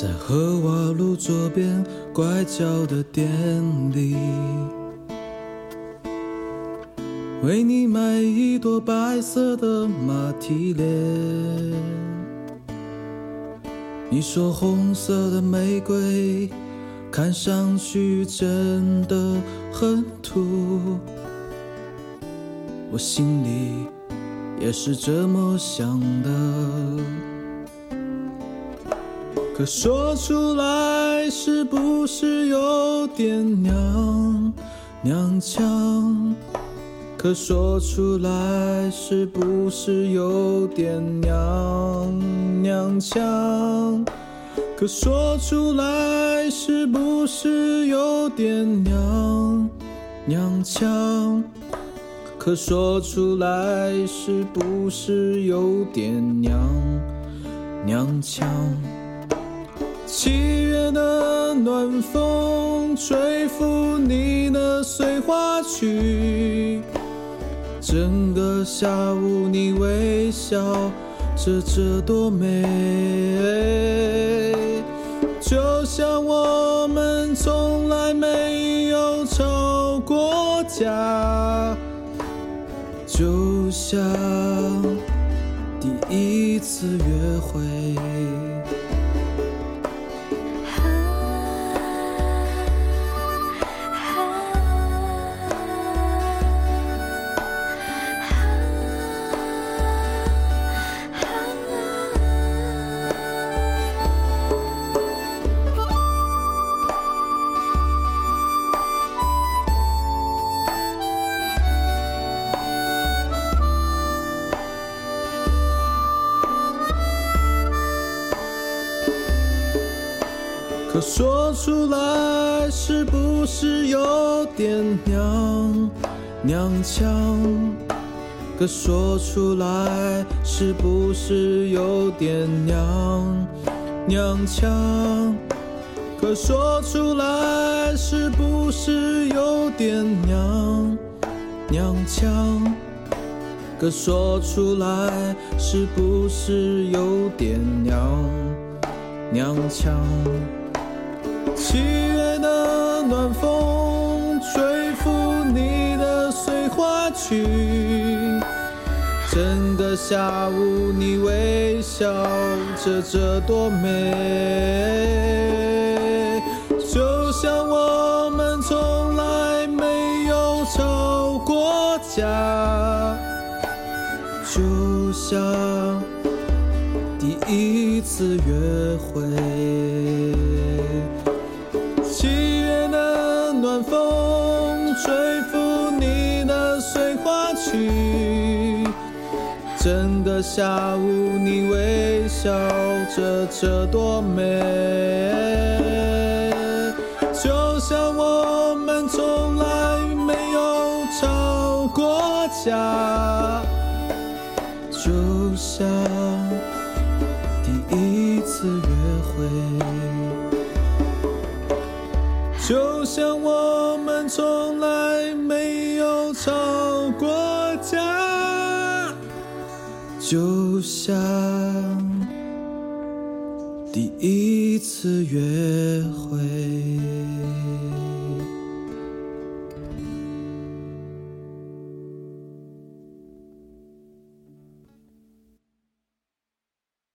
在河洼路左边拐角的店里，为你买一朵白色的马蹄莲。你说红色的玫瑰看上去真的很土，我心里也是这么想的。可说出来是不是有点娘娘腔？可说出来是不是有点娘娘腔？可说出来是不是有点娘娘腔？可说出来是不是有点娘娘腔？七月的暖风吹拂你的碎花裙，整个下午你微笑着，这多美，就像我们从来没有吵过架，就像第一次约会。可说出来是不是有点娘娘腔？可说出来是不是有点娘娘腔？可说出来是不是有点娘娘腔？可说出来是不是有点娘娘腔？七月的暖风吹拂你的碎花裙，整个下午你微笑着，这多美，就像我们从来没有吵过架，就像第一次约会。去，整个下午你微笑着，这多美，就像我们从来没有吵过架，就像第一次约会。就像我们从来就像第一次约会。